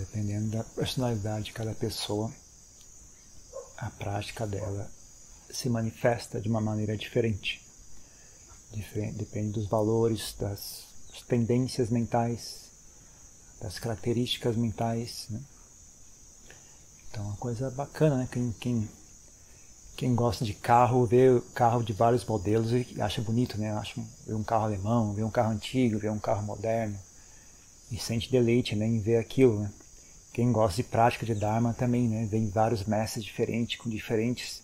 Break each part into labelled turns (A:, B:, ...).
A: dependendo da personalidade de cada pessoa, a prática dela se manifesta de uma maneira diferente. diferente depende dos valores, das tendências mentais, das características mentais. Né? Então, uma coisa bacana, né? Quem, quem, quem gosta de carro, vê carro de vários modelos e acha bonito, né? Acha, vê um carro alemão, vê um carro antigo, vê um carro moderno e sente deleite né, em ver aquilo. Né? Quem gosta de prática de Dharma também, né? Vem vários mestres diferentes, com diferentes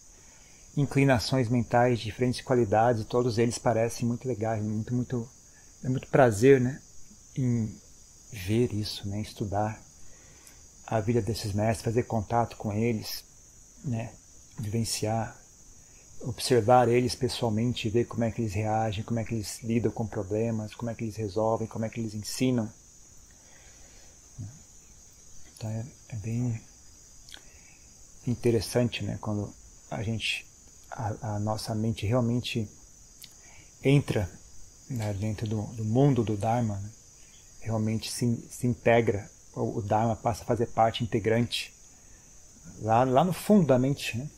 A: inclinações mentais, diferentes qualidades, e todos eles parecem muito legais, muito, muito, é muito prazer, né? Em ver isso, né? Estudar a vida desses mestres, fazer contato com eles, né? Vivenciar, observar eles pessoalmente, ver como é que eles reagem, como é que eles lidam com problemas, como é que eles resolvem, como é que eles ensinam. Então é, é bem interessante, né? Quando a gente, a, a nossa mente realmente entra né, dentro do, do, mundo do Dharma, né? realmente se, se integra, o, o, Dharma passa a fazer parte integrante lá, lá no fundo da mente. Né?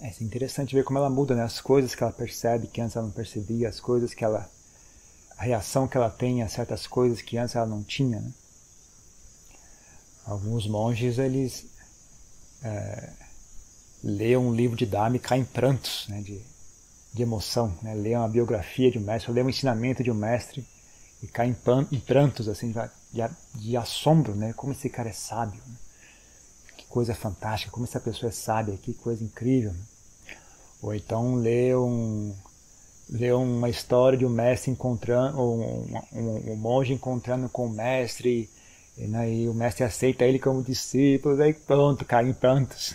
A: É interessante ver como ela muda, né? as coisas que ela percebe que antes ela não percebia, as coisas que ela. a reação que ela tem a certas coisas que antes ela não tinha. Né? Alguns monges, eles é, leem um livro de Dharma e caem em prantos né, de, de emoção. Né? Leem a biografia de um mestre, leem um ensinamento de um mestre e caem em, em prantos assim, de, de, assombro. Né? Como esse cara é sábio. Né? Que coisa fantástica, como essa pessoa é sábia, que coisa incrível. Né? Ou então lê um, uma história de um mestre encontrando, um, um, um monge encontrando com o mestre e aí o mestre aceita ele como discípulo, aí pronto, cai em prantos.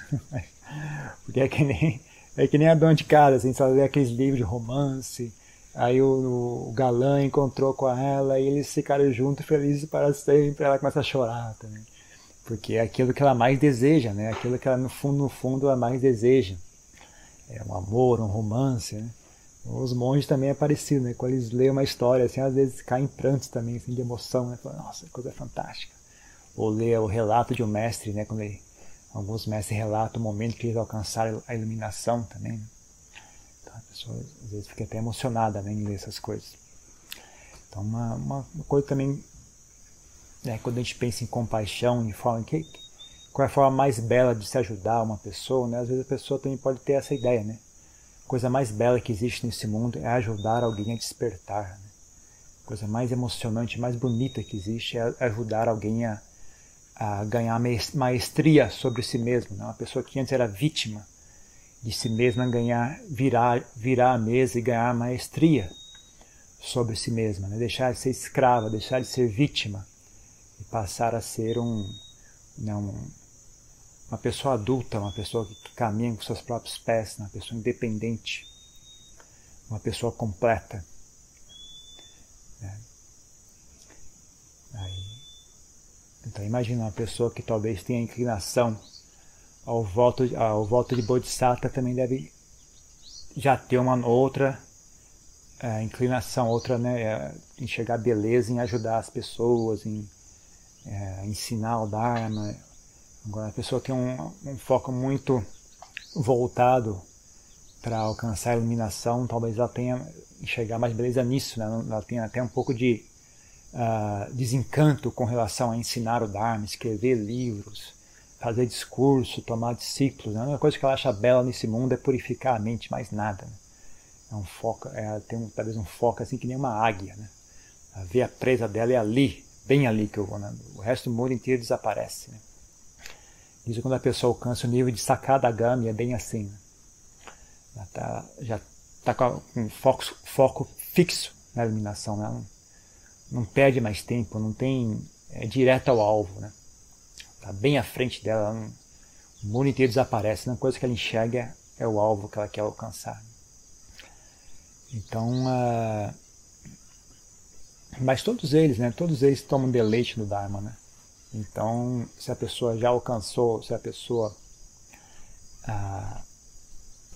A: Porque é que nem, é que nem a dona de casa, assim, só lê aqueles livros de romance. Aí o, o, galã encontrou com ela e eles ficaram juntos, felizes para sempre. Ela começa a chorar também. Porque é aquilo que ela mais deseja, né? Aquilo que ela, no fundo, no fundo, ela mais deseja. É um amor, um romance, né? Os monges também é parecido, né? Quando eles leem uma história, assim, às vezes caem em prantos também, assim, de emoção, né? Falam, Nossa, coisa fantástica. Ou lê o relato de um mestre, né? Quando ele, alguns mestres relatam o momento que eles alcançaram a iluminação também. Né? Então a pessoa às vezes fica até emocionada né, em ler essas coisas. Então uma, uma, coisa também, né, quando a gente pensa em compaixão, em forma que qual é a forma mais bela de se ajudar uma pessoa, né? Às vezes a pessoa também pode ter essa ideia, né? Coisa mais bela que existe nesse mundo é ajudar alguém a despertar. Né? A coisa mais emocionante, mais bonita que existe é ajudar alguém a, a ganhar maestria sobre si mesmo. Né? Uma pessoa que antes era vítima de si mesma ganhar, virar, virar a mesa e ganhar maestria sobre si mesma, né? deixar de ser escrava, deixar de ser vítima e passar a ser um, não, né, uma pessoa adulta, uma pessoa que caminha com seus próprios pés, uma pessoa independente, uma pessoa completa. É. Aí, então imagina uma pessoa que talvez tenha inclinação ao voto, ao voto de Bodhisattva também deve já ter uma outra é, inclinação, outra, né, é, enxergar beleza em ajudar as pessoas, em é, ensinar o Dharma, Agora, a pessoa tem um, um foco muito voltado para alcançar a iluminação, talvez ela tenha enxergar mais beleza nisso, né? ela tenha até um pouco de uh, desencanto com relação a ensinar o Dharma, escrever livros, fazer discurso, tomar discípulos. Né? A única coisa que ela acha bela nesse mundo é purificar a mente, mais nada. Né? É um foco, é, tem um, talvez um foco assim que nem uma águia. Né? A ver a presa dela é ali, bem ali que eu vou. Né? O resto do mundo inteiro desaparece. Né? Isso quando a pessoa alcança o nível de sacada gami, é bem assim. Né? Já está já tá com um foco, foco fixo na iluminação. Né? Não, não perde mais tempo, não tem. É direto ao alvo. Né? Está bem à frente dela. Não, o mundo inteiro desaparece. A única coisa que ela enxerga é o alvo que ela quer alcançar. Então. Uh, mas todos eles, né? Todos eles tomam deleite no Dharma, né? Então, se a pessoa já alcançou, se a pessoa está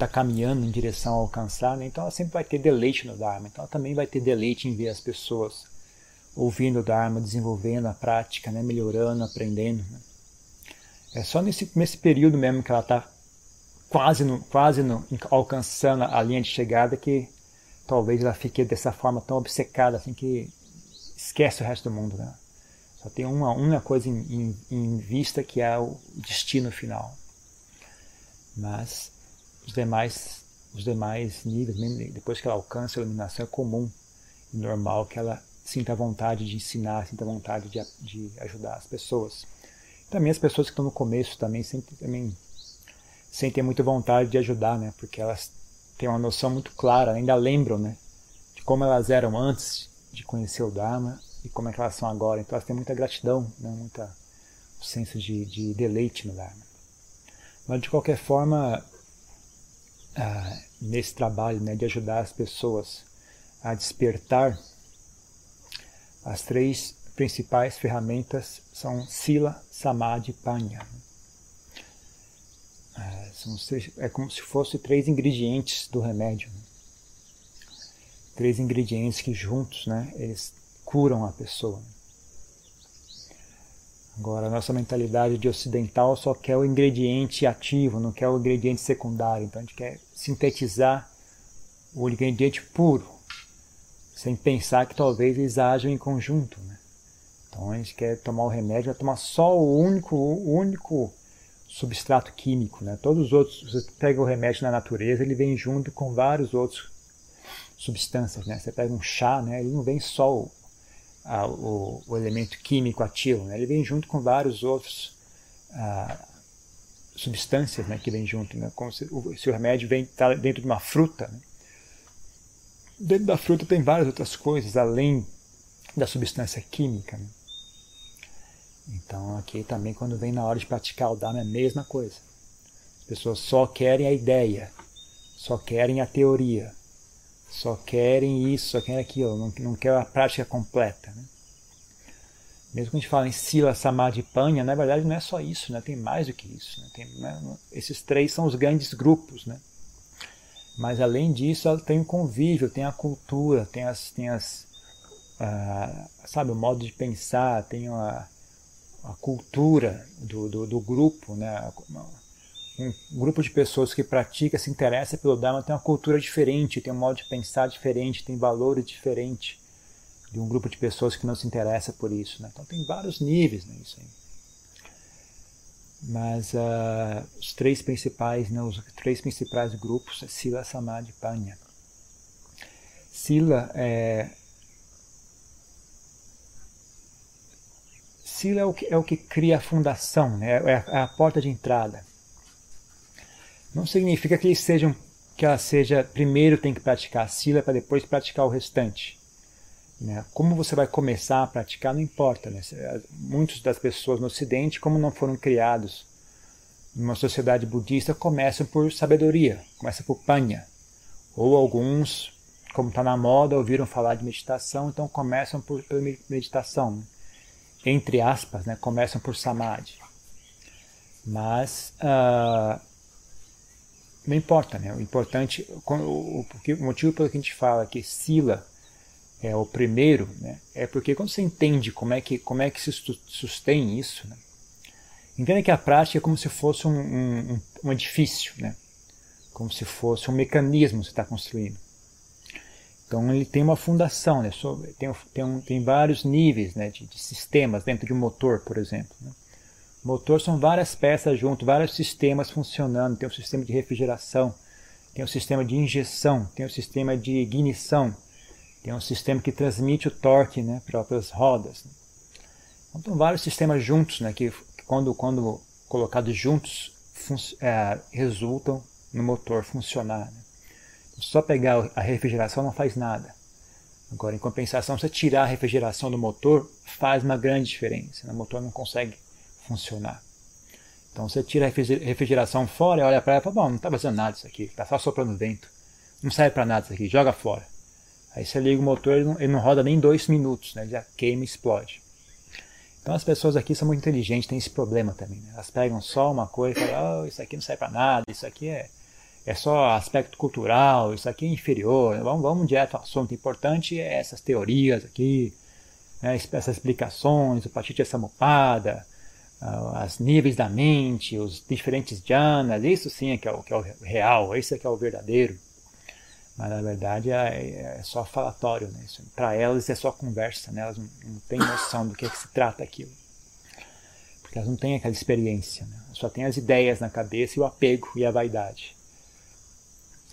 A: ah, caminhando em direção a alcançar, né, então ela sempre vai ter deleite no Dharma. Então, ela também vai ter deleite em ver as pessoas ouvindo o Dharma, desenvolvendo a prática, né? melhorando, aprendendo. Né? É só nesse, nesse período mesmo que ela está quase, no, quase no, alcançando a linha de chegada que talvez ela fique dessa forma tão obcecada assim que esquece o resto do mundo. Né? Só tem uma, uma coisa em, em, em vista que é o destino final. Mas os demais, os demais níveis, depois que ela alcança a iluminação, é comum e normal que ela sinta vontade de ensinar, sinta vontade de, de ajudar as pessoas. Também as pessoas que estão no começo também sempre também sentem muita vontade de ajudar, né? Porque elas têm uma noção muito clara, ainda lembram, né? De como elas eram antes de conhecer o Dharma e como é que elas são agora. Então elas têm muita gratidão, né? muita senso de, de deleite no Dharma. Mas de qualquer forma, ah, nesse trabalho né, de ajudar as pessoas a despertar, as três principais ferramentas são Sila, Samadhi e Panya. Ah, é como se fossem três ingredientes do remédio. Né? Três ingredientes que juntos né, eles curam a pessoa. Agora, a nossa mentalidade de ocidental só quer o ingrediente ativo, não quer o ingrediente secundário. Então, a gente quer sintetizar o ingrediente puro, sem pensar que talvez eles ajam em conjunto. Né? Então, a gente quer tomar o remédio, vai tomar só o único, o único substrato químico. Né? Todos os outros, você pega o remédio na natureza, ele vem junto com vários outros substâncias. Né? Você pega um chá, né? ele não vem só o a, o, o, elemento químico ativo. Né? Ele vem junto com vários outros ah, substâncias né, que vem junto, né? como se o, se o remédio vem tá dentro de uma fruta. Né? Dentro da fruta tem várias outras coisas além da substância química. Né? Então aqui também quando vem na hora de praticar o Dharma é a mesma coisa. As pessoas só querem a ideia, só querem a teoria, só querem isso, só querem aquilo, não, não querem a prática completa. Né? Mesmo que a gente fala em Sila, Samadhi Panya, na verdade não é só isso, né? tem mais do que isso. Né? Tem, né? Esses três são os grandes grupos. Né? Mas além disso, ela tem o convívio, tem a cultura, tem as. Tem as sabe, o modo de pensar, tem a, a cultura do, do, do grupo, né? Um grupo de pessoas que pratica, se interessa pelo Dharma, tem uma cultura diferente, tem um modo de pensar diferente, tem valores diferentes de um grupo de pessoas que não se interessa por isso. Né? Então tem vários níveis nisso né. Mas uh, os três principais, né, os três principais grupos é Sila, Samadhi e Panya. Sila é Sila é o que, é o que cria a fundação, né? é, a, é a porta de entrada não significa que eles sejam que ela seja primeiro tem que praticar a sila para depois praticar o restante. Né? Como você vai começar a praticar não importa. Né? Muitas das pessoas no Ocidente, como não foram criados numa sociedade budista, começam por sabedoria, começam por panha. Ou alguns, como está na moda, ouviram falar de meditação, então começam por, meditação. Entre aspas, né? começam por samadhi. Mas uh, não importa, né? O importante, o, o motivo pelo que a gente fala que Sila é o primeiro, né? É porque quando você entende como é que como é que se sustém isso, né? entenda que a prática é como se fosse um, um, um edifício, né? Como se fosse um mecanismo que você está construindo. Então ele tem uma fundação, né? Tem, tem, tem vários níveis né? de, de sistemas dentro de um motor, por exemplo. Né? Motor são várias peças junto, vários sistemas funcionando. Tem o sistema de refrigeração, tem o sistema de injeção, tem o sistema de ignição, tem um sistema que transmite o torque né, para as rodas. Então, são vários sistemas juntos, né, que quando, quando colocados juntos é, resultam no motor funcionar. Né. Só pegar a refrigeração não faz nada. Agora, em compensação, se tirar a refrigeração do motor, faz uma grande diferença. Né. O motor não consegue funcionar. Então você tira a refrigeração fora e olha para ela e fala, bom, não está fazendo nada isso aqui, está só soprando vento. Não serve para nada isso aqui, joga fora. Aí você liga o motor, ele não, ele não roda nem dois minutos, né? ele já queima e explode. Então as pessoas aqui são muito inteligentes, têm esse problema também. Né? Elas pegam só uma coisa e falam, oh, isso aqui não serve para nada, isso aqui é, é só aspecto cultural, isso aqui é inferior, vamos, vamos direto ao assunto. O importante é essas teorias aqui, né, essas explicações, o Pachitya Samupada, os níveis da mente, os diferentes jhanas, isso sim é que é o, que é o real, isso é que é o verdadeiro. Mas na verdade é, é só falatório, né? Para elas é só conversa, né? elas não, não têm noção do que, é que se trata aquilo. Porque elas não têm aquela experiência, né? só têm as ideias na cabeça e o apego e a vaidade.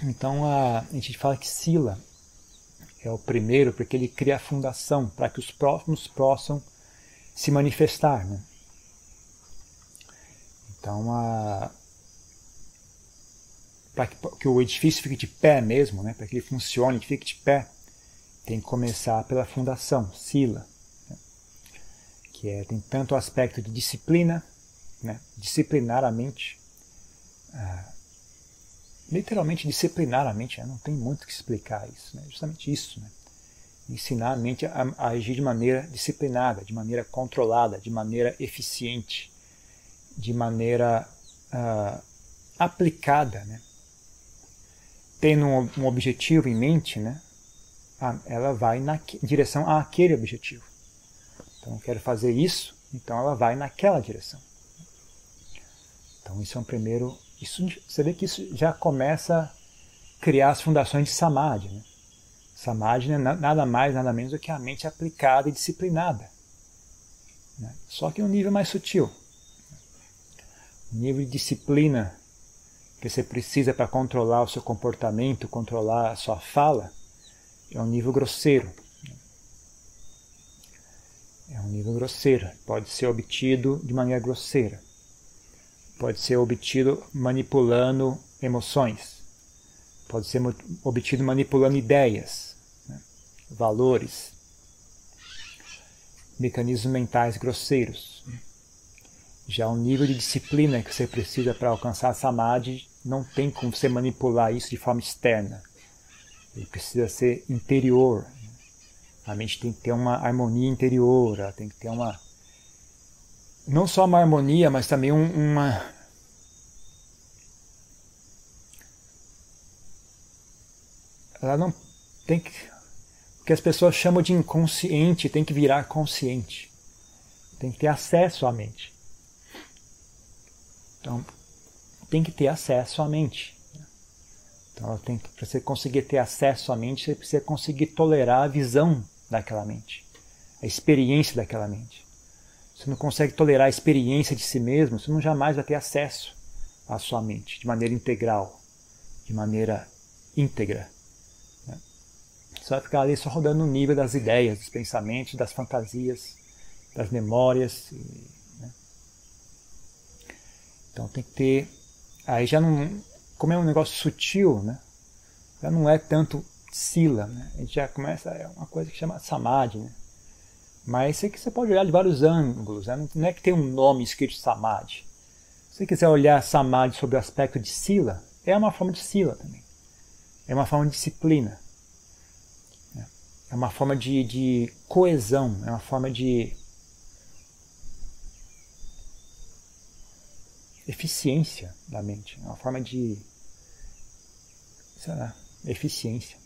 A: Então a, a gente fala que Sila é o primeiro porque ele cria a fundação para que os próximos possam se manifestar. Né? Então, a, para que, que, o edifício fique de pé mesmo, né, para que ele funcione, fique de pé, tem que começar pela fundação, sila, né, que é, tem tanto o aspecto de disciplina, né, disciplinar a mente, ah, literalmente disciplinar a mente, né, não tem muito que explicar isso, né, justamente isso, né, ensinar a mente a, a agir de maneira disciplinada, de maneira controlada, de maneira eficiente, de maneira uh, aplicada, né? tendo um, um, objetivo em mente, né? ela vai na direção àquele objetivo. Então, eu quero fazer isso, então ela vai naquela direção. Então, isso é um primeiro. Isso, você vê que isso já começa a criar as fundações de Samadhi. Né? Samadhi é nada mais, nada menos do que a mente aplicada e disciplinada. Né? Só que um nível mais sutil nível de disciplina que você precisa para controlar o seu comportamento, controlar a sua fala, é um nível grosseiro. É um nível grosseiro. Pode ser obtido de maneira grosseira. Pode ser obtido manipulando emoções. Pode ser obtido manipulando ideias, né? valores, mecanismos mentais grosseiros. Já o nível de disciplina que você precisa para alcançar a samadhi não tem como você manipular isso de forma externa. Ele precisa ser interior. A mente tem que ter uma harmonia interior, ela tem que ter uma. Não só uma harmonia, mas também um, uma. Ela não tem que. O que as pessoas chamam de inconsciente tem que virar consciente. Tem que ter acesso à mente. Então, tem que ter acesso à mente. Então, para você conseguir ter acesso à mente, você precisa conseguir tolerar a visão daquela mente, a experiência daquela mente. Você não consegue tolerar a experiência de si mesmo, você não jamais vai ter acesso à sua mente de maneira integral, de maneira íntegra. Né? Você vai ficar ali só rodando no nível das ideias, dos pensamentos, das fantasias, das memórias. Então tem que ter. Aí já não. Como é um negócio sutil, né? Já não é tanto sila, né? A gente já começa. É uma coisa que chama samadhi, né? Mas isso aqui você pode olhar de vários ângulos, né? Não é que tem um nome escrito samadhi. Se você quiser olhar samadhi sob o aspecto de sila, é uma forma de sila também. É uma forma de disciplina. É uma forma de, de coesão, é uma forma de eficiência da mente, é uma forma de sei lá, eficiência.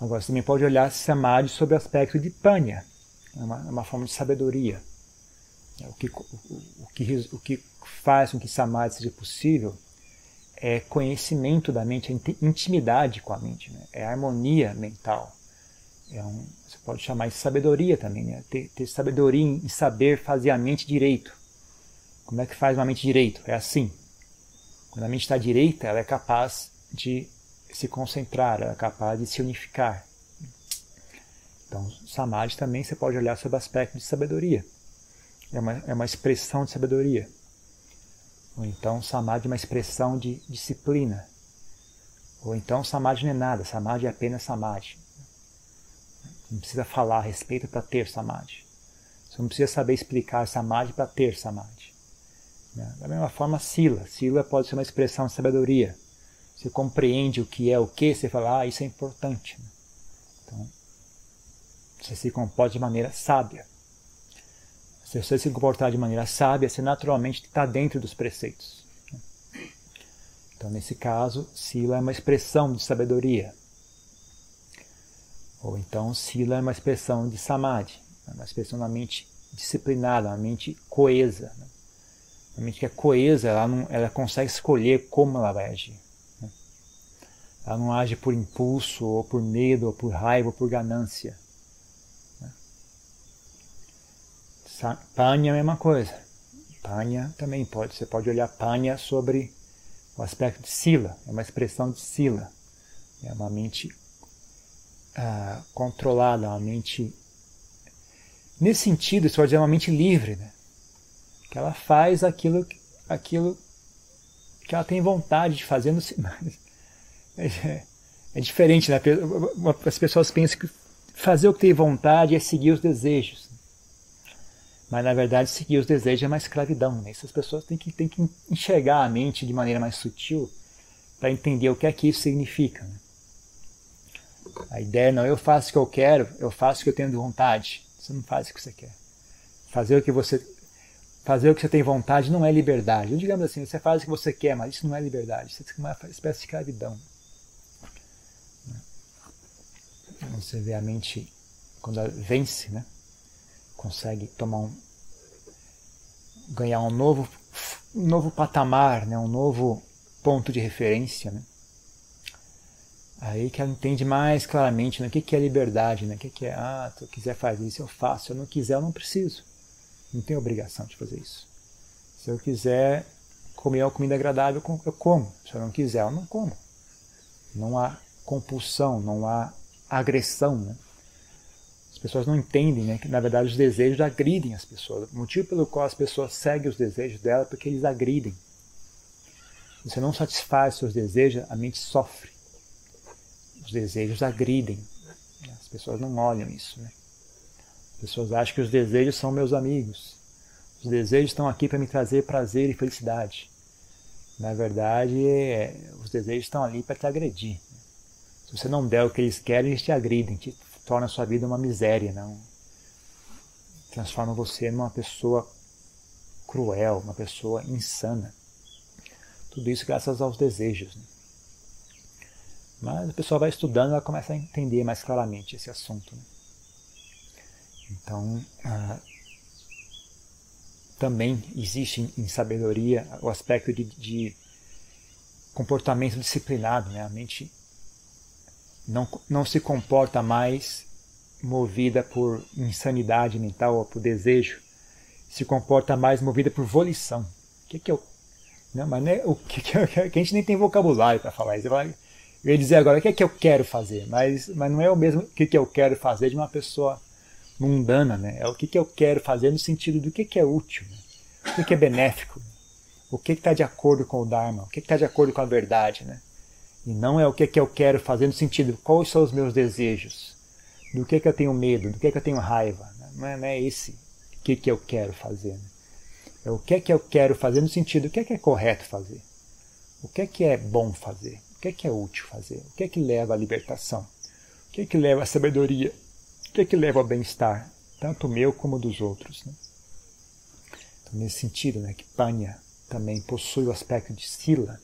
A: Agora você também pode olhar Samadhi sob o aspecto de Panya, é uma, é uma forma de sabedoria. É o que, o, o, que, o que faz com que Samadhi seja possível é conhecimento da mente, é intimidade com a mente, né? é harmonia mental. É um, você pode chamar de sabedoria também, né? ter, ter sabedoria em saber fazer a mente direito. Como é que faz uma mente direito? É assim. Quando a mente está direita, ela é capaz de se concentrar, ela é capaz de se unificar. Então, Samadhi também você pode olhar sob o aspecto de sabedoria. É uma, é uma expressão de sabedoria. Ou então, Samadhi é uma expressão de disciplina. Ou então, Samadhi não é nada, Samadhi é apenas Samadhi. Não precisa falar a respeito para ter Samadhi. Você não precisa saber explicar Samadhi para ter Samadhi. Né? Da mesma forma, sila. Sila pode ser uma expressão de sabedoria. Você compreende o que é o que, você fala, ah, isso é importante. Né? Então, você se comporta de maneira sábia. Se você se comportar de maneira sábia, você naturalmente está dentro dos preceitos. Então, nesse caso, sila é uma expressão de sabedoria. Ou então sila é uma expressão de samadhi, é uma expressão da mente disciplinada, uma mente coesa. Né? Uma mente que é coesa, ela, não, ela consegue escolher como ela vai agir. Né? Ela não age por impulso, ou por medo, ou por raiva, ou por ganância. Né? Panya é a mesma coisa. Panya também pode. Você pode olhar Panya sobre o aspecto de Sila, é uma expressão de Sila. É uma mente ah, controlada, uma mente. Nesse sentido, isso pode dizer uma mente livre, né? Que ela faz aquilo, aquilo que ela tem vontade de fazer no é, é diferente, né? As pessoas pensam que fazer o que tem vontade é seguir os desejos. Mas na verdade, seguir os desejos é uma escravidão. Né? Essas pessoas têm que, têm que enxergar a mente de maneira mais sutil para entender o que é que isso significa. Né? A ideia não, eu faço o que eu quero, eu faço o que eu tenho de vontade. Você não faz o que você quer. Fazer o que você fazer o que você tem vontade não é liberdade. Digamos assim, você faz o que você quer, mas isso não é liberdade. Isso é uma espécie de escravidão. Você vê a mente quando ela vence, né? consegue tomar um, ganhar um novo, um novo patamar, né? um novo ponto de referência. Né? Aí que ela entende mais claramente né? o que é liberdade, né? o que é, ah, se eu quiser fazer isso, eu faço, se eu não quiser, eu não preciso. Não tenho obrigação de fazer isso. Se eu quiser comer uma comida agradável, eu como. Se eu não quiser, eu não como. Não há compulsão, não há agressão. Né? pessoas não entendem né, que, na verdade, os desejos agridem as pessoas. O motivo pelo qual as pessoas seguem os desejos dela é porque eles agridem. Você não satisfaz seus desejos, a mente sofre. Os desejos agridem. As pessoas não olham isso. Né? As pessoas acham que os desejos são meus amigos. Os desejos estão aqui para me trazer prazer e felicidade. Na verdade, é, os desejos estão ali para te agredir. Se você não der o que eles querem, eles te agridem, te torna a sua vida uma miséria, não? Transforma você numa pessoa cruel, uma pessoa insana. Tudo isso graças aos desejos. Né? Mas a pessoa vai estudando, ela começa a entender mais claramente esse assunto. Né? Então, ah, também existe em, sabedoria o aspecto de, de comportamento disciplinado, né? A mente não, não se comporta mais movida por insanidade mental ou por desejo, se comporta mais movida por volição. O que, que eu. Não, mas não é, o que, que, eu, que a gente nem tem vocabulário para falar isso. Eu ia dizer agora o que é que eu quero fazer, mas, mas não é o mesmo que, que eu quero fazer de uma pessoa mundana, né? É o que, que eu quero fazer no sentido do que, que é útil, né? o que, que é benéfico, o que está de acordo com o Dharma, o que está de acordo com a verdade, né? E não é o que, que eu quero fazer no sentido quais são os meus desejos, do que, que eu tenho medo, do que, que eu tenho raiva. Né? Não é, não é esse o que, que eu quero fazer. Né? É o que, que eu quero fazer no sentido o que, que é correto fazer, o que, que é bom fazer, o que, que é útil fazer, o que, que leva à libertação, o que, que leva à sabedoria, que, que leva ao bem-estar, tanto meu como dos outros. Né? Então, nesse sentido, né, que Panya também possui o aspecto de Sila,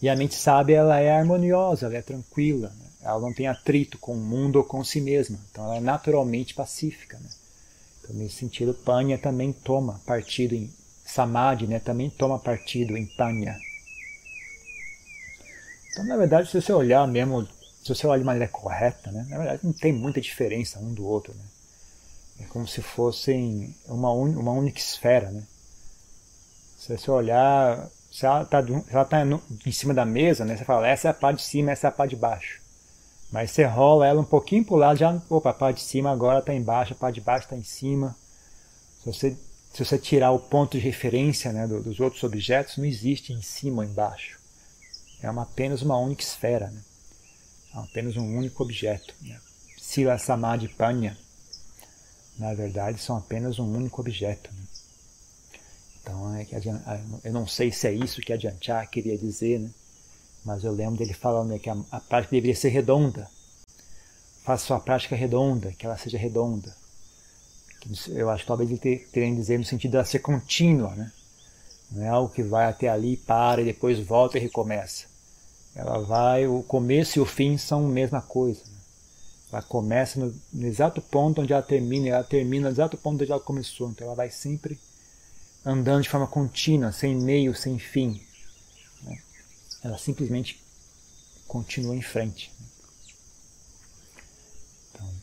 A: e a mente sábia ela é harmoniosa, ela é tranquila, né? ela não tem atrito com o mundo ou com si mesma, então ela é naturalmente pacífica. Né? Então, nesse sentido, Panya também toma partido em Samadhi, né? também toma partido em Panya. Então, na verdade, se você olhar mesmo, se você olhar de maneira correta, né? na verdade não tem muita diferença um do outro. Né? É como se fossem uma, un, uma única esfera. Né? Se você olhar se ela está tá em cima da mesa, né, você fala, essa é a parte de cima, essa é a parte de baixo. Mas você rola ela um pouquinho para o lado, já, opa, a parte de cima agora está embaixo, a parte de baixo está em cima. Se você, se você tirar o ponto de referência né, dos outros objetos, não existe em cima ou embaixo. É uma, apenas uma única esfera, né? Apenas um único objeto. Né? Sila Samadhi Panya, na verdade, são apenas um único objeto. Né? Então, é que eu não sei se é isso que Adianchar queria dizer, né? mas eu lembro dele falando né, que a, prática deveria ser redonda. Faça sua prática redonda, que ela seja redonda. Eu acho que talvez ele teria dizer no sentido de ela ser contínua, né? Não é algo que vai até ali, para e depois volta e recomeça. Ela vai, o começo e o fim são a mesma coisa. Né? Ela começa no, no, exato ponto onde ela termina, e ela termina no exato ponto onde ela começou. Então ela vai sempre andando de forma contínua, sem meio, sem fim. Né? Ela simplesmente continua em frente. Então,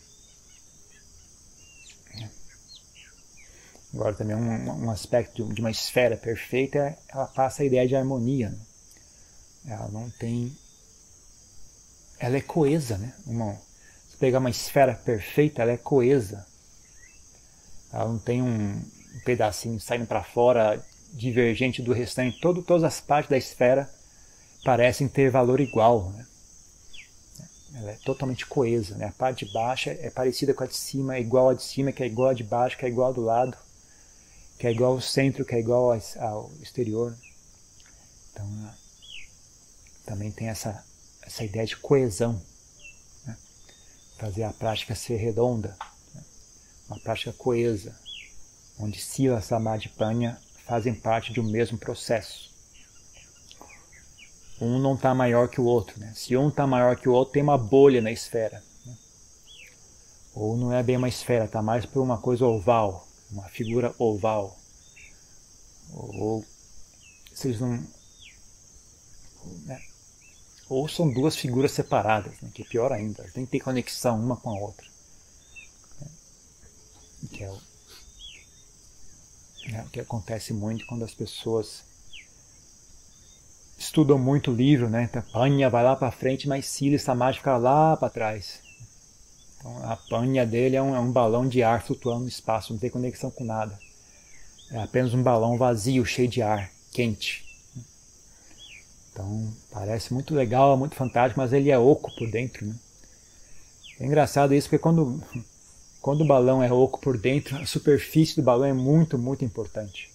A: é. Agora também um, um aspecto de uma esfera perfeita, ela passa a ideia de harmonia. Né? Ela não tem. Ela é coesa, né? Uma, se pegar uma esfera perfeita, ela é coesa. Ela não tem um, pedacinho saindo para fora divergente do restante. Todo, todas as partes da esfera parecem ter valor igual. Né? Ela é totalmente coesa. Né? A parte de baixo é parecida com a de cima, é igual a de cima, que é igual a de baixo, que é igual a do lado, que é igual ao centro, que é igual ao exterior. Então, também tem essa, essa ideia de coesão. Né? Fazer a prática ser redonda, né? uma prática coesa, onde Sila, Samadhi e Panya fazem parte de um mesmo processo um não está maior que o outro. Né? Se um está maior que o outro, tem uma bolha na esfera. Né? Ou não é bem uma esfera, está mais por uma coisa oval, uma figura oval. Ou vocês não. Né? Ou são duas figuras separadas, né? que é pior ainda, tem que ter conexão uma com a outra. Né? Que é o, é o que acontece muito quando as pessoas estudam muito o livro, né? Então, Panya vai lá para frente, mas Sila Samadhi fica lá para trás. Então, a panha dele é um, é um, balão de ar flutuando no espaço, não tem conexão com nada. É apenas um balão vazio, cheio de ar, quente. Então, parece muito legal, muito fantástico, mas ele é oco por dentro. Né? É engraçado isso, porque quando, quando o balão é oco por dentro, a superfície do balão é muito, muito importante.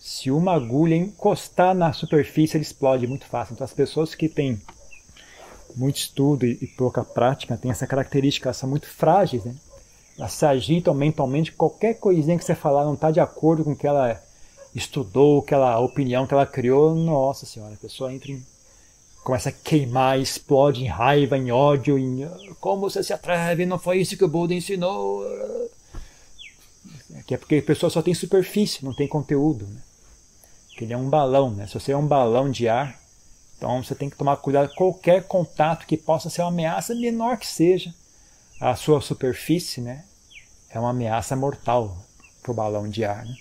A: Se uma agulha encostar na superfície, ele explode muito fácil. Então, as pessoas que têm muito estudo e, pouca prática têm essa característica, elas são muito frágeis, né? Elas se agitam mentalmente, qualquer coisinha que você falar não está de acordo com o que ela estudou, aquela opinião que ela criou, nossa senhora, a pessoa entra em, começa a queimar, explode em raiva, em ódio, em como você se atreve, não foi isso que o Buda ensinou. Que é porque a pessoa só tem superfície, não tem conteúdo. Né? ele é um balão, né? Se você é um balão de ar, então você tem que tomar cuidado qualquer contato que possa ser uma ameaça, menor que seja, a sua superfície, né? É uma ameaça mortal para o balão de ar. Né?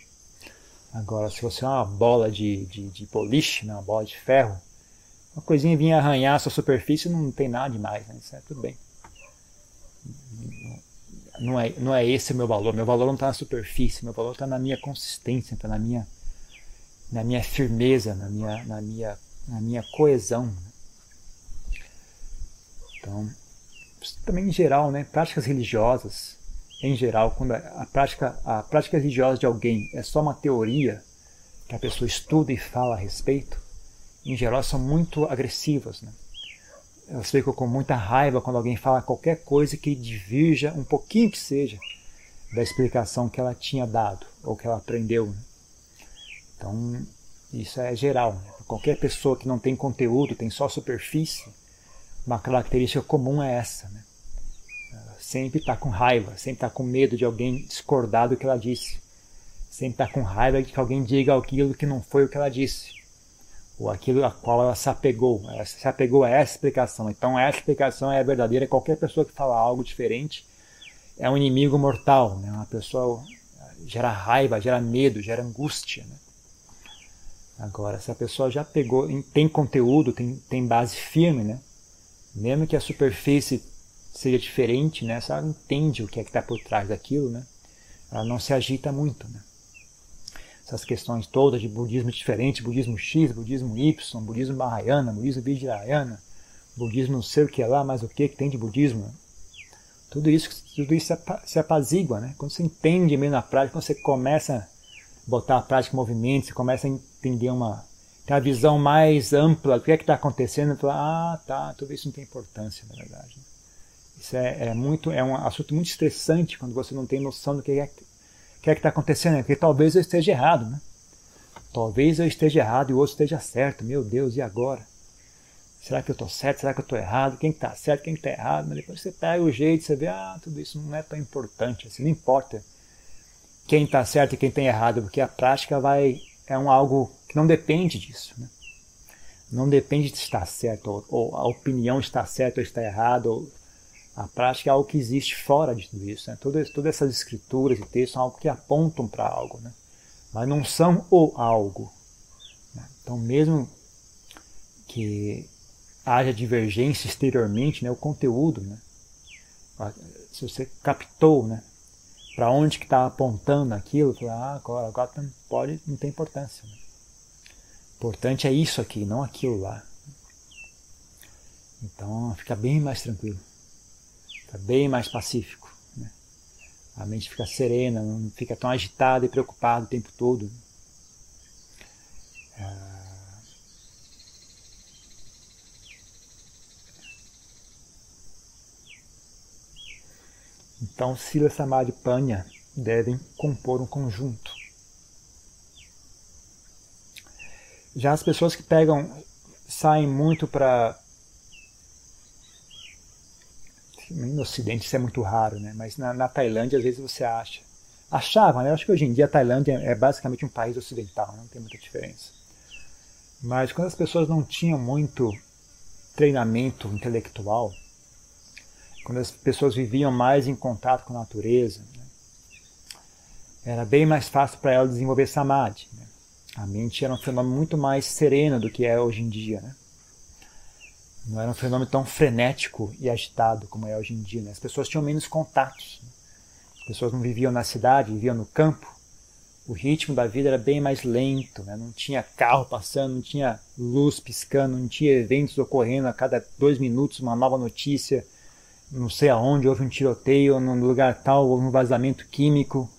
A: Agora, se você é uma bola de, de, de boliche, né? uma bola de ferro, uma coisinha vinha arranhar a sua superfície, não tem nada demais, né? Isso é tudo bem. Não é, não é esse o meu valor. Meu valor não está na superfície, meu valor está na minha consistência, está na minha na minha firmeza, na minha, na minha, na minha coesão. Então, também em geral, né, práticas religiosas, em geral, quando a prática, a prática religiosa de alguém é só uma teoria que a pessoa estuda e fala a respeito, em geral são muito agressivas. Né? Ficam com muita raiva quando alguém fala qualquer coisa que divirja um pouquinho que seja da explicação que ela tinha dado ou que ela aprendeu. Né? Então, isso é geral. Né? Qualquer pessoa que não tem conteúdo, tem só superfície, uma característica comum é essa. Né? Sempre está com raiva, sempre está com medo de alguém discordar do que ela disse. Sempre está com raiva de que alguém diga aquilo que não foi o que ela disse. Ou aquilo a qual ela se apegou. Ela se apegou a essa explicação. Então, essa explicação é verdadeira. Qualquer pessoa que fala algo diferente é um inimigo mortal. Né? Uma pessoa gera raiva, gera medo, gera angústia. Né? Agora, se a pessoa já pegou, tem conteúdo, tem, tem base firme, né? Mesmo que a superfície seja diferente, né? Ela entende o que é que está por trás daquilo, né? Ela não se agita muito, né? Essas questões todas de budismo diferente, budismo X, budismo Y, budismo Mahayana, budismo Vajrayana, budismo não sei o que lá, mas o que que tem de budismo, né? Tudo isso, tudo isso se apazigua, né? Quando você entende mesmo na prática, quando você começa botar a prática em movimento, você começa a entender uma, ter uma visão mais ampla do que é que está acontecendo, falar, ah, tá, tudo isso não tem importância, na verdade. Isso é, é, muito, é um assunto muito estressante quando você não tem noção do que é que é está acontecendo, porque talvez eu esteja errado, né? Talvez eu esteja errado e o outro esteja certo. Meu Deus, e agora? Será que eu estou certo? Será que eu estou errado? Quem está certo? Quem está errado? Mas depois você pega o jeito, você vê, ah, tudo isso não é tão importante, assim, não importa quem está certo e quem está errado, porque a prática vai é um algo que não depende disso, né? Não depende de estar certo ou, ou a opinião está certa ou está errada. Ou, a prática é algo que existe fora de tudo isso. Né? Todas, todas essas escrituras e textos são algo que apontam para algo, né? mas não são o algo. Né? Então, mesmo que haja divergência exteriormente, né, o conteúdo, né, se você captou, né, para onde que está apontando aquilo, ah, agora, agora não pode, não tem importância. Né? Importante é isso aqui, não aquilo lá. Então fica bem mais tranquilo, fica bem mais pacífico. Né? A mente fica serena, não fica tão agitada e preocupada o tempo todo. É Então, Sila Samadhi e Panya devem compor um conjunto. Já as pessoas que pegam, saem muito para. No Ocidente isso é muito raro, né? mas na, na Tailândia às vezes você acha. Achava, né? Eu acho que hoje em dia a Tailândia é basicamente um país ocidental, não tem muita diferença. Mas quando as pessoas não tinham muito treinamento intelectual, quando as pessoas viviam mais em contato com a natureza, né? era bem mais fácil para elas desenvolver samadhi. Né? A mente era um fenômeno muito mais sereno do que é hoje em dia. Né? Não era um fenômeno tão frenético e agitado como é hoje em dia. Né? As pessoas tinham menos contatos. Né? As pessoas não viviam na cidade, viviam no campo. O ritmo da vida era bem mais lento, né? não tinha carro passando, não tinha luz piscando, não tinha eventos ocorrendo a cada dois minutos, uma nova notícia, não sei aonde, houve um tiroteio, no lugar tal, houve um vazamento químico,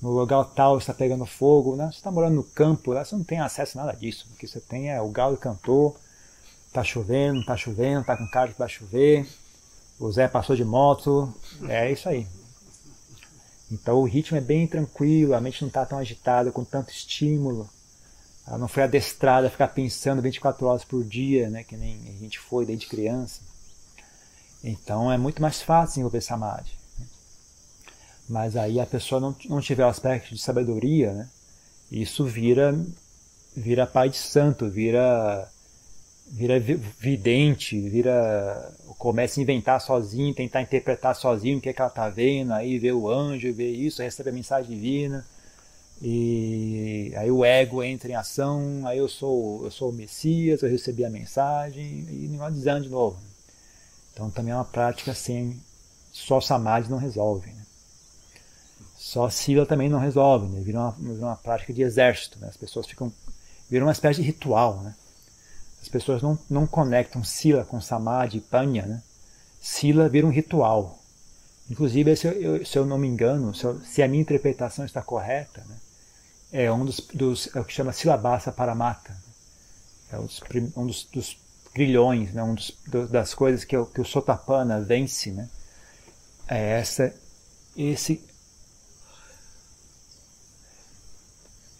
A: no lugar tal está pegando fogo. Né? Você está morando no campo, lá você não tem acesso a nada disso. O que você tem é o galo cantou, está chovendo, está chovendo, está com cara que vai chover, o Zé passou de moto, é isso aí. Então o ritmo é bem tranquilo, a mente não está tão agitada, com tanto estímulo. Ela não foi adestrada a ficar pensando 24 horas por dia, né, que nem a gente foi desde criança. Então é muito mais fácil desenvolver samadhi. Né? Mas aí a pessoa não, não tiver o aspecto de sabedoria, né? isso vira vira pai de santo, vira vira vidente, vira começa a inventar sozinho, tentar interpretar sozinho o que, é que ela está vendo, aí vê o anjo, vê isso, recebe a mensagem divina e aí o ego entra em ação, aí eu sou eu sou o Messias, eu recebi a mensagem e negócio desanda de novo. Então também é uma prática sem só samadhi não resolve. Né? Só sila também não resolve, né? vira, uma, vira uma prática de exército. Né? As pessoas ficam. vira uma espécie de ritual. Né? As pessoas não, não conectam sila com samadhi panya. Né? Sila vira um ritual. Inclusive, se eu, se eu não me engano, se, eu, se, a minha interpretação está correta, né? é um dos, dos é o que chama silabasa paramata. É um dos, dos grilhões, né? um dos, das coisas que, que o Sotapana vence, né? é essa, esse,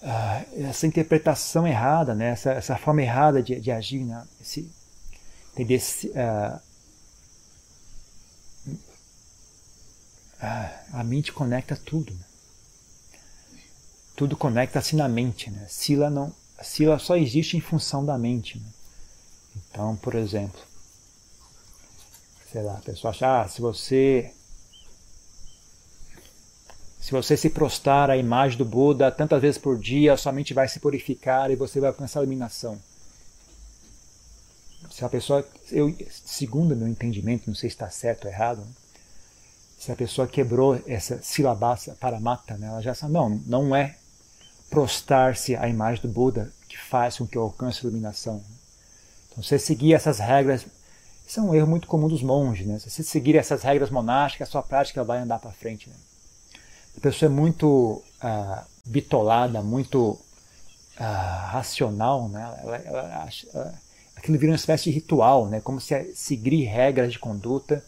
A: uh, essa interpretação errada, né? essa, essa forma errada de, de agir, né? esse, entender, uh, uh, a mente conecta tudo. Né? Tudo conecta-se na mente. Né? Sila, não, Sila só existe em função da mente. Né? Então, por exemplo, sei lá, a pessoa acha, ah, se você se você se prostrar à imagem do Buda tantas vezes por dia, sua mente vai se purificar e você vai alcançar a iluminação. Se a pessoa, eu, segundo meu entendimento, não sei se está certo ou errado, se a pessoa quebrou essa silabasa paramata, né? ela já sabe, não, não é prostrar-se à imagem do Buda que faz com que eu alcance a iluminação. Então, você seguir essas regras, isso é um erro muito comum dos monges, né? Se você seguir essas regras monásticas, a sua prática vai andar para frente. Né? A pessoa é muito ah, bitolada, muito ah, racional, né? Ela, ela acha, ela, aquilo vira uma espécie de ritual, né? Como se seguir regras de conduta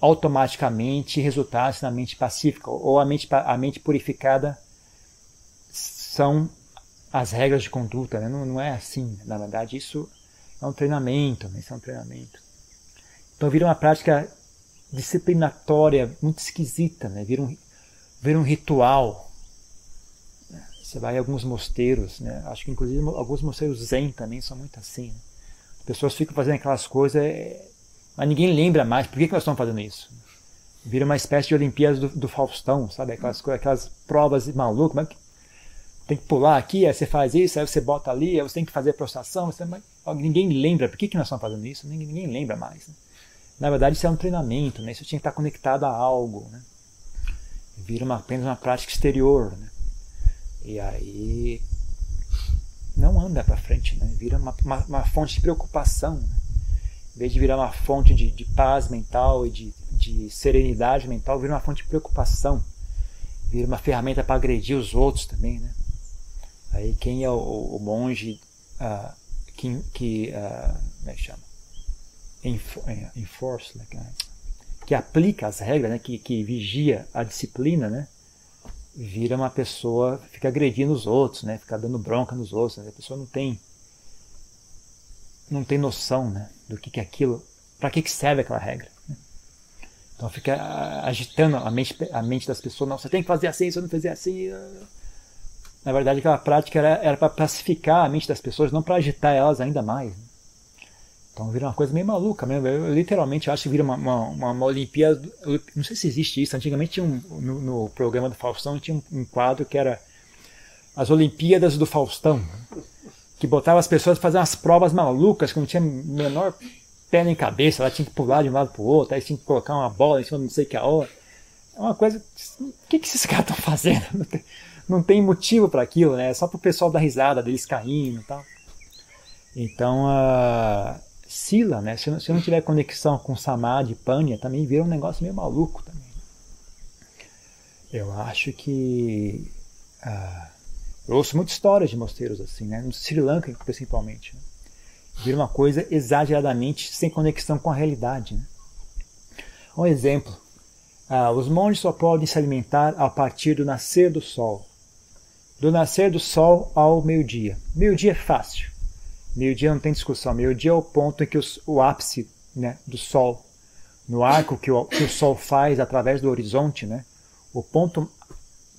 A: automaticamente resultasse na mente pacífica ou a mente, a mente purificada são as regras de conduta, né? não, não é assim. Na verdade, isso é um treinamento, né? isso é um treinamento. Então vira uma prática disciplinatória muito esquisita, né? vira, um, vira um ritual. Você vai em alguns mosteiros, né? acho que inclusive alguns mosteiros zen também são muito assim. Né? As pessoas ficam fazendo aquelas coisas, é, mas ninguém lembra mais por que, que nós estamos fazendo isso. Vira uma espécie de Olimpíadas do, do Faustão, sabe? Aquelas, aquelas provas malucas, mas tem que pular aqui, aí você faz isso, aí você bota ali, aí você tem que fazer prostração. Você, ninguém lembra por que, que nós estamos fazendo isso, ninguém, ninguém lembra mais. Né? Na verdade, isso é um treinamento, né? isso tinha que estar conectado a algo. Né? Vira uma, apenas uma prática exterior. Né? E aí não anda para frente, né? vira uma, uma, uma, fonte de preocupação. Né? Em vez de virar uma fonte de, de paz mental e de, de serenidade mental, vira uma fonte de preocupação. Vira uma ferramenta para agredir os outros também. Né? Aí quem é o, o monge uh, que, que uh, como é que chama? É, enforce, né? Que aplica as regras, né? que, que vigia a disciplina, né? vira uma pessoa, fica agredindo os outros, né? fica dando bronca nos outros. Né? A pessoa não tem não tem noção né? do que, que é aquilo, para que, que serve aquela regra. Né? Então fica ah, agitando a mente, a mente das pessoas, não, você tem que fazer assim, se eu não fizer assim. Uh na verdade, aquela prática era para pacificar a mente das pessoas, não para agitar elas ainda mais. Né? Então vira uma coisa meio maluca mesmo. Eu literalmente acho que vira uma, uma, uma Olimpíada. Não sei se existe isso. Antigamente tinha um, no, no programa do Faustão tinha um, um, quadro que era as Olimpíadas do Faustão. Que botava as pessoas a fazer umas provas malucas que não tinha menor pé nem cabeça. Ela tinha que pular de um lado para o outro, aí tinha que colocar uma bola em cima de não sei que a hora. É uma coisa. O que, que esses caras estão fazendo? não tem motivo para aquilo, né? É só para o pessoal dar risada deles caindo e tal. Então, a Sila, né? Se, se não tiver conexão com Samadhi, Panya, também vira um negócio meio maluco também. Eu acho que uh, eu ouço muitas histórias de mosteiros assim, né? No Sri Lanka, principalmente. Né? Vira uma coisa exageradamente sem conexão com a realidade. Né? Um exemplo: ah, os monges só podem se alimentar a partir do nascer do sol do nascer do sol ao meio-dia. Meio-dia é fácil. Meio-dia não tem discussão. Meio-dia é o ponto em que os, o ápice né, do sol, no arco que o, que o sol faz através do horizonte, né, o ponto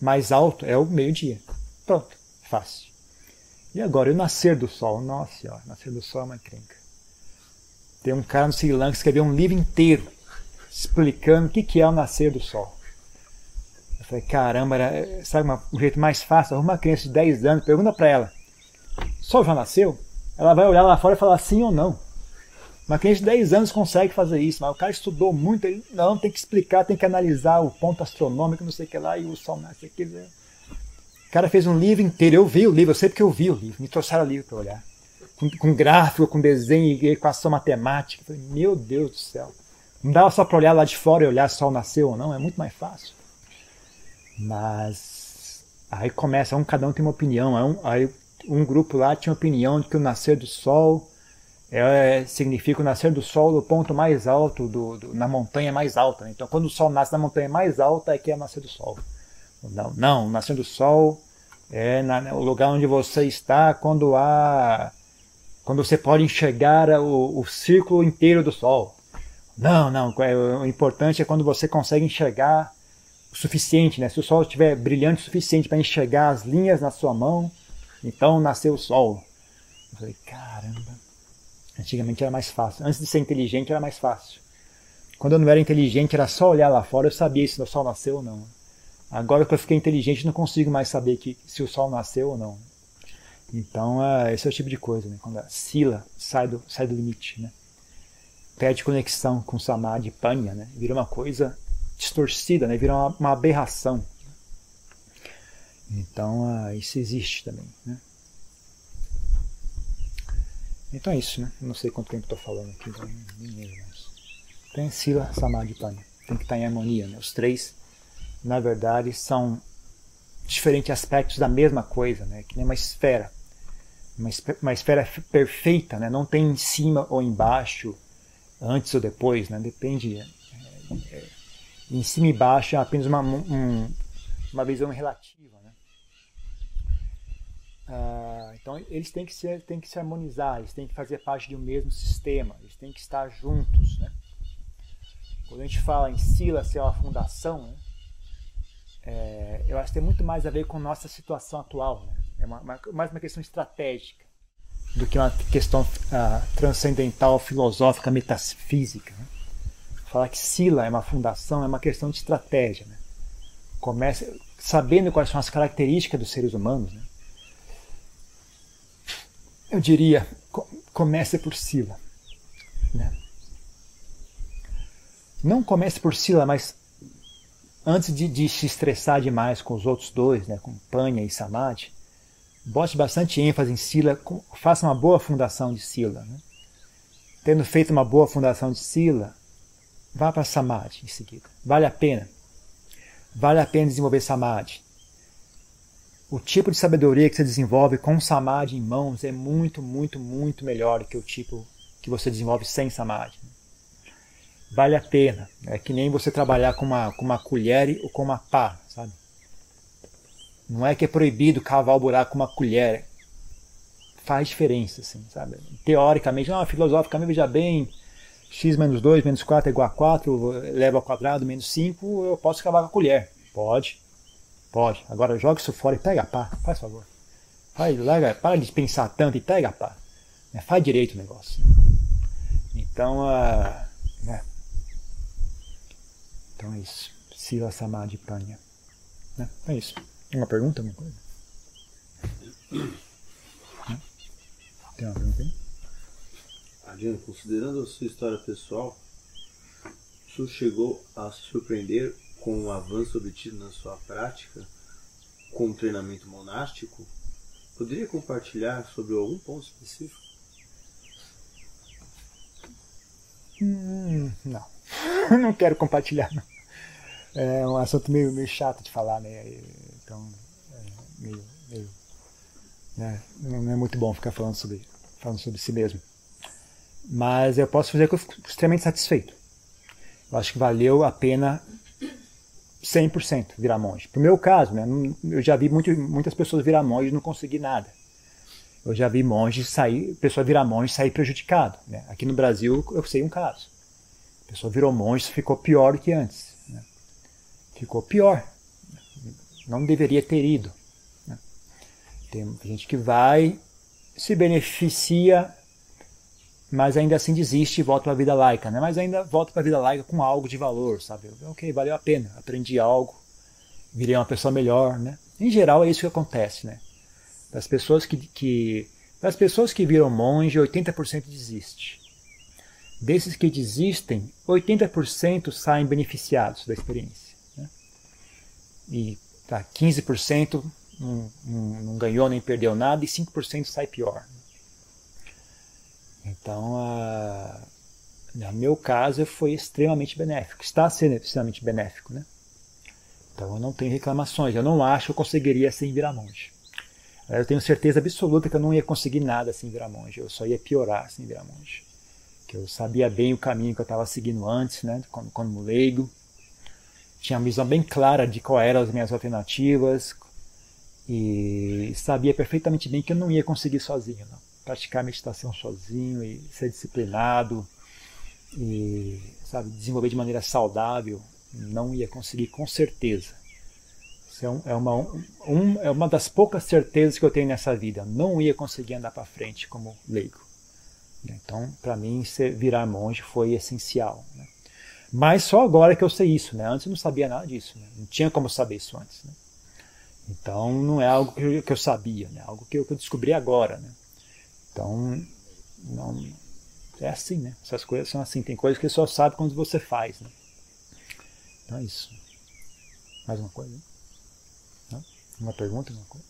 A: mais alto é o meio-dia. Pronto, fácil. E agora, o nascer do sol? Nossa, ó, nascer do sol é uma encrenca. Tem um cara no Sri Lanka que escreveu um livro inteiro explicando o que é o nascer do sol. Eu falei, caramba, era, sabe uma, um jeito mais fácil? Arruma uma criança de 10 anos, pergunta para ela, só já nasceu? Ela vai olhar lá fora e falar sim ou não. Uma criança de 10 anos consegue fazer isso, mas o cara estudou muito, ele, não, tem que explicar, tem que analisar o ponto astronômico, não sei o que lá, e o sol nasce aqui. O cara fez um livro inteiro, eu vi o livro, eu sei porque eu vi o livro, me trouxeram o livro para olhar. Com, com, gráfico, com desenho, equação matemática. falei, meu Deus do céu. Não dava só para olhar lá de fora e olhar se o sol nasceu ou não, é muito mais fácil. Mas aí começa, um, cada um tem uma opinião. Aí um, um grupo lá tinha opinião de que o nascer do sol é, significa o nascer do sol do ponto mais alto, do, do, na montanha mais alta. Né? Então, quando o sol nasce na montanha mais alta, é que é o nascer do sol. Não, não o nascer do sol é na, o lugar onde você está quando há. Quando você pode enxergar o, o círculo inteiro do sol. Não, não. É, o importante é quando você consegue enxergar o suficiente, né? Se o sol estiver brilhante o suficiente para enxergar as linhas na sua mão, então nasceu o sol. Eu falei, caramba. Antigamente era mais fácil. Antes de ser inteligente era mais fácil. Quando eu não era inteligente era só olhar lá fora, eu sabia se o sol nasceu ou não. Agora que eu fiquei inteligente, não consigo mais saber que, se o sol nasceu ou não. Então, uh, esse é o tipo de coisa, né? quando a sila sai do, sai do limite. Né? Perde conexão com samadhi, panya, né? vira uma coisa distorcida, né? vira uma, uma aberração. Então, uh, isso existe também. Né? Então é isso, né? Não sei quanto tempo estou falando aqui, então, nem mesmo. Então, Sila, Samadhi e Pani. Tem que estar em harmonia. Né? Os três, na verdade, são diferentes aspectos da mesma coisa, né? que nem uma esfera. Uma, uma esfera perfeita, né? não tem em cima ou embaixo, antes ou depois, né? depende. É, é, em cima e baixo é apenas uma, um, uma visão relativa. Uh, então eles têm que, ser, têm que se harmonizar, eles têm que fazer parte de um mesmo sistema, eles têm que estar juntos. Né? Quando a gente fala em Sila ser uma fundação, né? é, eu acho que tem muito mais a ver com nossa situação atual. Né? É uma, uma, mais uma questão estratégica do que uma questão uh, transcendental, filosófica, metafísica. Né? Falar que Sila é uma fundação é uma questão de estratégia. Né? Começa sabendo quais são as características dos seres humanos. Né? Eu diria, comece por Sila. Né? Não comece por Sila, mas antes de, de, se estressar demais com os outros dois, né, com Panya e Samadhi, bote bastante ênfase em Sila, faça uma boa fundação de Sila. Né? Tendo feito uma boa fundação de Sila, vá para Samadhi em seguida. Vale a pena. Vale a pena desenvolver Samadhi. O tipo de sabedoria que você desenvolve com Samadhi em mãos é muito, muito, muito melhor do que o tipo que você desenvolve sem Samadhi. Vale a pena. É que nem você trabalhar com uma, com uma colher ou com uma pá, sabe? Não é que é proibido cavar o buraco com uma colher. Faz diferença, assim, sabe? Teoricamente, não, filosoficamente, veja bem, x menos 2 menos 4 é igual a 4, leva ao quadrado menos 5, eu posso cavar com a colher. Pode. Pode. Agora joga isso fora e pega a pá, faz favor. Faz, larga, para de pensar tanto e pega a pá. Né? Faz direito o negócio. Então, uh, né? então é isso. Sila Samadhi Panya. Né? É isso. Uma pergunta, alguma coisa? Tem uma pergunta aí?
B: Adriano, considerando a sua história pessoal, o senhor chegou a surpreender com o avanço obtido na sua prática com o treinamento monástico? Poderia compartilhar sobre algum ponto específico?
A: Hum, não. não quero compartilhar. Não. É um assunto meio, meio chato de falar, né? Então, é meio, meio né? não é muito bom ficar falando sobre, falando sobre si mesmo. Mas eu posso dizer que eu fico extremamente satisfeito. Eu acho que valeu a pena 100% virar monge. Pro meu caso, né, eu já vi muito, muitas pessoas virar monge e não conseguir nada. Eu já vi monge sair, pessoa virar monge sair prejudicado. Né? Aqui no Brasil eu sei um caso. A pessoa virou monge ficou pior do que antes. Né? Ficou pior. Não deveria ter ido. Né? Tem gente que vai, se beneficia mas ainda assim desiste e volta para a vida laica, né? Mas ainda volta para a vida laica com algo de valor, sabe? Ok, valeu a pena, aprendi algo, virei uma pessoa melhor, né? Em geral é isso que acontece, né? Das pessoas que, que das pessoas que viram monge, 80% desiste. Desses que desistem, 80% saem beneficiados da experiência. Né? E tá, 15% não, não, não ganhou nem perdeu nada e 5% sai pior. Então, a, no meu caso, foi extremamente benéfico. Está sendo extremamente benéfico, né? Então, eu não tenho reclamações. Eu não acho que eu conseguiria sem virar monge. Eu tenho certeza absoluta que eu não ia conseguir nada sem virar monge. Eu só ia piorar sem virar monge. Que eu sabia bem o caminho que eu estava seguindo antes, né? Como, como leigo. Tinha uma visão bem clara de quais eram as minhas alternativas. E sabia perfeitamente bem que eu não ia conseguir sozinho, não praticar meditação sozinho e ser disciplinado e sabe desenvolver de maneira saudável não ia conseguir com certeza isso é, é uma, um, é uma das poucas certezas que eu tenho nessa vida não ia conseguir andar para frente como leigo então para mim virar monge foi essencial né? mas só agora que eu sei isso né antes eu não sabia nada disso né? não tinha como saber isso antes né? então não é algo que eu, que eu sabia né algo que eu, que eu descobri agora né então, não, é assim, né? Essas coisas são assim. Tem coisas que só sabe quando você faz, né? Então é isso. Mais uma coisa? Não? Uma pergunta? Uma coisa?